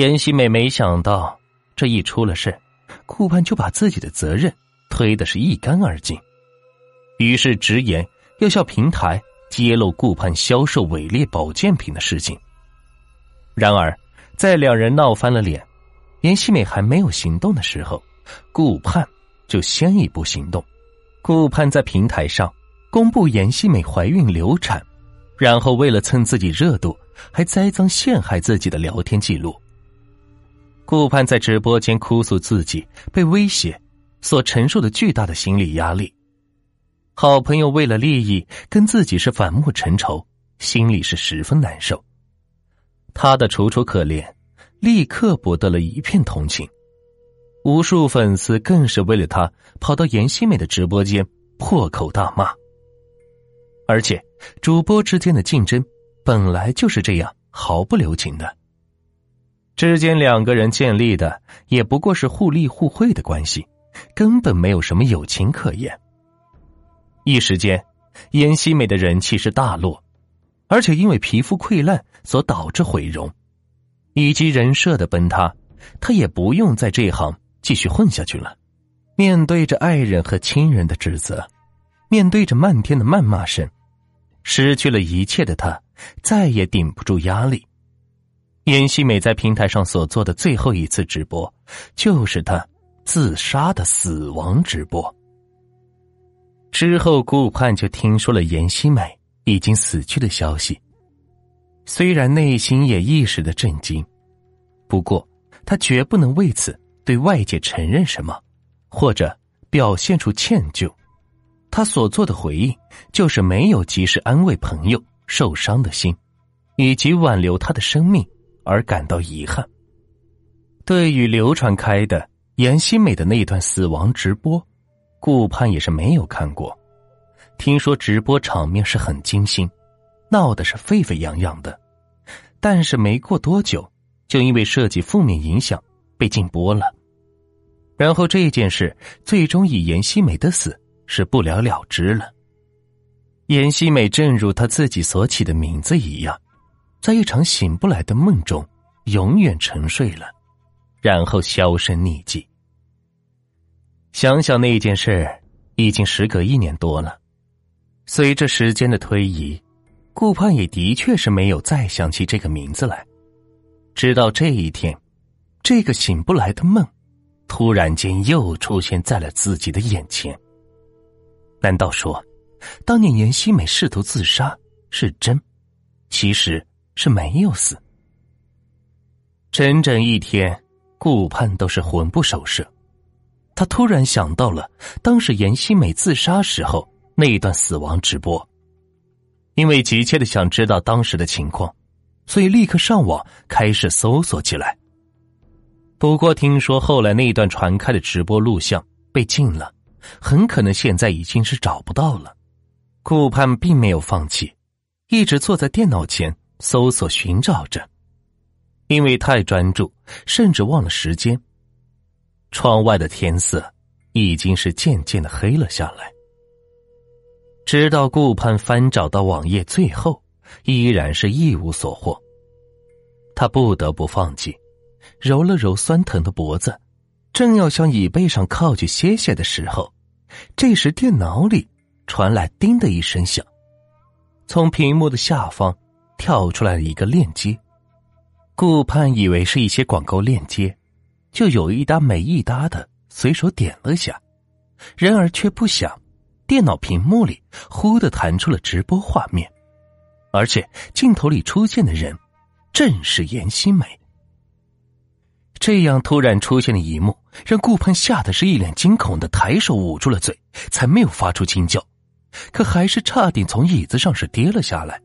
严希美没想到，这一出了事，顾盼就把自己的责任推的是一干二净，于是直言要向平台揭露顾盼销售伪劣保健品的事情。然而，在两人闹翻了脸，严希美还没有行动的时候，顾盼就先一步行动。顾盼在平台上公布严希美怀孕流产，然后为了蹭自己热度，还栽赃陷害自己的聊天记录。顾盼在直播间哭诉自己被威胁所承受的巨大的心理压力，好朋友为了利益跟自己是反目成仇，心里是十分难受。他的楚楚可怜立刻博得了一片同情，无数粉丝更是为了他跑到严希美的直播间破口大骂。而且，主播之间的竞争本来就是这样毫不留情的。之间两个人建立的也不过是互利互惠的关系，根本没有什么友情可言。一时间，严希美的人气是大落，而且因为皮肤溃烂所导致毁容，以及人设的崩塌，她也不用在这行继续混下去了。面对着爱人和亲人的指责，面对着漫天的谩骂声，失去了一切的她再也顶不住压力。严希美在平台上所做的最后一次直播，就是她自杀的死亡直播。之后，顾盼就听说了严希美已经死去的消息，虽然内心也一时的震惊，不过他绝不能为此对外界承认什么，或者表现出歉疚。他所做的回应，就是没有及时安慰朋友受伤的心，以及挽留他的生命。而感到遗憾。对于流传开的严希美的那段死亡直播，顾盼也是没有看过。听说直播场面是很惊心，闹的是沸沸扬扬的，但是没过多久，就因为涉及负面影响被禁播了。然后这件事最终以严希美的死是不了了之了。严希美正如她自己所起的名字一样。在一场醒不来的梦中，永远沉睡了，然后销声匿迹。想想那件事，已经时隔一年多了。随着时间的推移，顾盼也的确是没有再想起这个名字来。直到这一天，这个醒不来的梦，突然间又出现在了自己的眼前。难道说，当年严希美试图自杀是真？其实。是没有死，整整一天，顾盼都是魂不守舍。他突然想到了当时严希美自杀时候那一段死亡直播，因为急切的想知道当时的情况，所以立刻上网开始搜索起来。不过听说后来那一段传开的直播录像被禁了，很可能现在已经是找不到了。顾盼并没有放弃，一直坐在电脑前。搜索寻找着，因为太专注，甚至忘了时间。窗外的天色已经是渐渐的黑了下来。直到顾盼翻找到网页，最后依然是一无所获。他不得不放弃，揉了揉酸疼的脖子，正要向椅背上靠去歇歇的时候，这时电脑里传来“叮”的一声响，从屏幕的下方。跳出来了一个链接，顾盼以为是一些广告链接，就有一搭没一搭的随手点了下，然而却不想，电脑屏幕里忽的弹出了直播画面，而且镜头里出现的人正是严希美。这样突然出现的一幕，让顾盼吓得是一脸惊恐的抬手捂住了嘴，才没有发出惊叫，可还是差点从椅子上是跌了下来。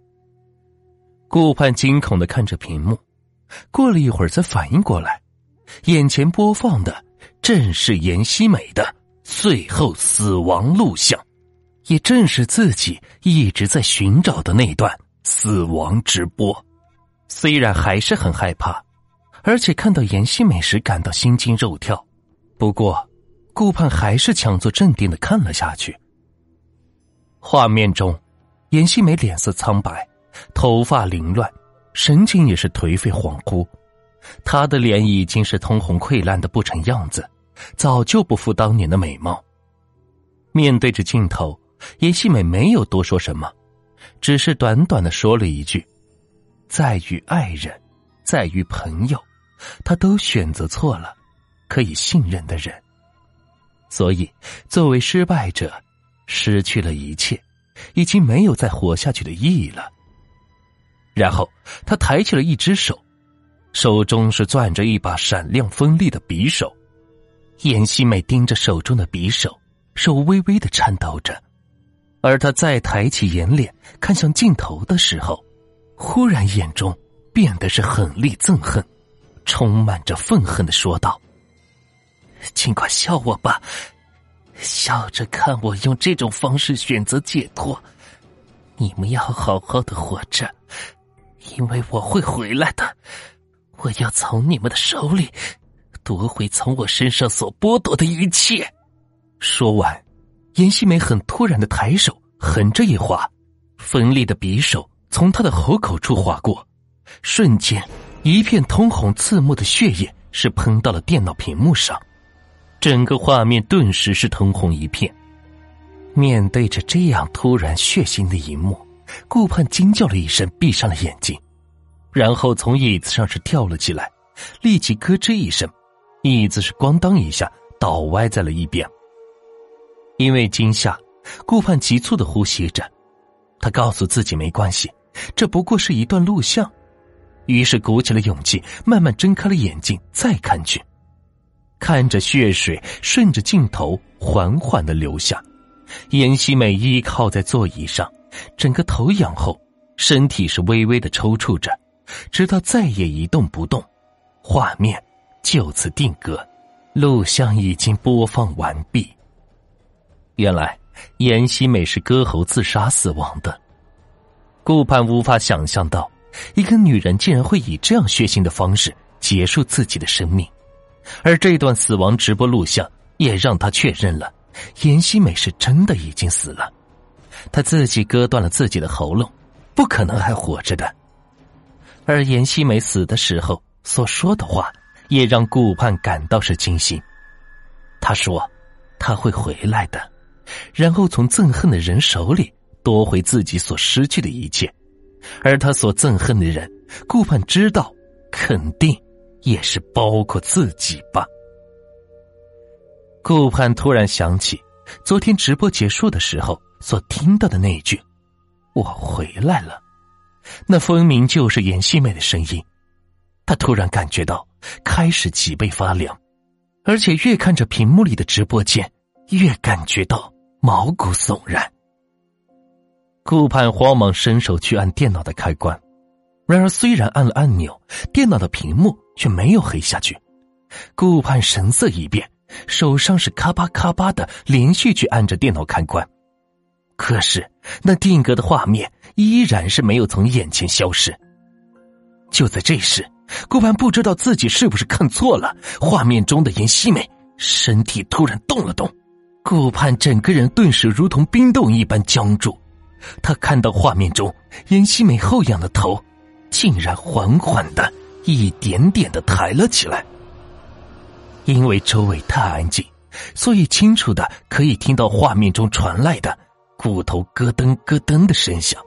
顾盼惊恐的看着屏幕，过了一会儿才反应过来，眼前播放的正是严希美的最后死亡录像，也正是自己一直在寻找的那段死亡直播。虽然还是很害怕，而且看到严希美时感到心惊肉跳，不过顾盼还是强作镇定的看了下去。画面中，严希美脸色苍白。头发凌乱，神情也是颓废恍惚，他的脸已经是通红溃烂的不成样子，早就不复当年的美貌。面对着镜头，严希美没有多说什么，只是短短的说了一句：“在于爱人，在于朋友，他都选择错了可以信任的人，所以作为失败者，失去了一切，已经没有再活下去的意义了。”然后他抬起了一只手。手中是攥着一把闪亮锋利的匕首，严希美盯着手中的匕首，手微微的颤抖着。而他再抬起眼脸看向镜头的时候，忽然眼中变得是狠厉憎恨，充满着愤恨的说道：“尽管笑我吧，笑着看我用这种方式选择解脱。你们要好好的活着，因为我会回来的。”我要从你们的手里夺回从我身上所剥夺的一切。说完，严希美很突然的抬手，横着一划，锋利的匕首从他的喉口处划过，瞬间，一片通红刺目的血液是喷到了电脑屏幕上，整个画面顿时是通红一片。面对着这样突然血腥的一幕，顾盼惊叫了一声，闭上了眼睛。然后从椅子上是跳了起来，立即咯吱一声，椅子是咣当一下倒歪在了一边。因为惊吓，顾盼急促的呼吸着，他告诉自己没关系，这不过是一段录像。于是鼓起了勇气，慢慢睁开了眼睛，再看去，看着血水顺着镜头缓缓的流下，严希美依靠在座椅上，整个头仰后，身体是微微的抽搐着。直到再也一动不动，画面就此定格，录像已经播放完毕。原来严希美是割喉自杀死亡的。顾盼无法想象到，一个女人竟然会以这样血腥的方式结束自己的生命，而这段死亡直播录像也让他确认了严希美是真的已经死了。他自己割断了自己的喉咙，不可能还活着的。而严希美死的时候所说的话，也让顾盼感到是惊心。他说：“他会回来的，然后从憎恨的人手里夺回自己所失去的一切。而他所憎恨的人，顾盼知道，肯定也是包括自己吧。”顾盼突然想起，昨天直播结束的时候所听到的那一句：“我回来了。”那分明就是严希美的声音，他突然感觉到开始脊背发凉，而且越看着屏幕里的直播间，越感觉到毛骨悚然。顾盼慌忙伸手去按电脑的开关，然而虽然按了按钮，电脑的屏幕却没有黑下去。顾盼神色一变，手上是咔吧咔吧的连续去按着电脑开关。可是，那定格的画面依然是没有从眼前消失。就在这时，顾盼不知道自己是不是看错了，画面中的严希美身体突然动了动，顾盼整个人顿时如同冰冻一般僵住。他看到画面中严希美后仰的头，竟然缓缓的一点点的抬了起来。因为周围太安静，所以清楚的可以听到画面中传来的。骨头咯噔咯噔的声响，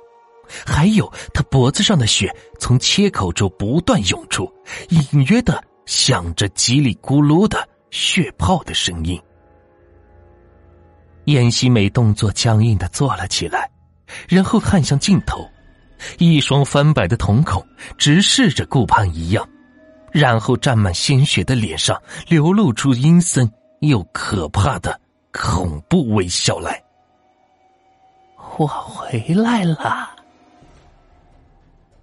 还有他脖子上的血从切口处不断涌出，隐约的响着叽里咕噜的血泡的声音。燕西美动作僵硬的坐了起来，然后看向镜头，一双翻白的瞳孔直视着顾盼一样，然后沾满鲜血的脸上流露出阴森又可怕的恐怖微笑来。我回来了。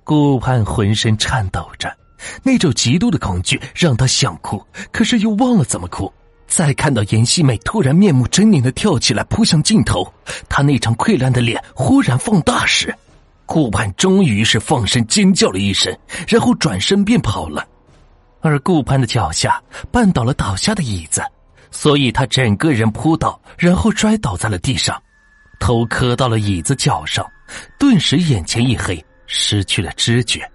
顾盼浑身颤抖着，那种极度的恐惧让他想哭，可是又忘了怎么哭。再看到严希美突然面目狰狞的跳起来扑向镜头，她那张溃烂的脸忽然放大时，顾盼终于是放声尖叫了一声，然后转身便跑了。而顾盼的脚下绊倒了倒下的椅子，所以他整个人扑倒，然后摔倒在了地上。头磕到了椅子脚上，顿时眼前一黑，失去了知觉。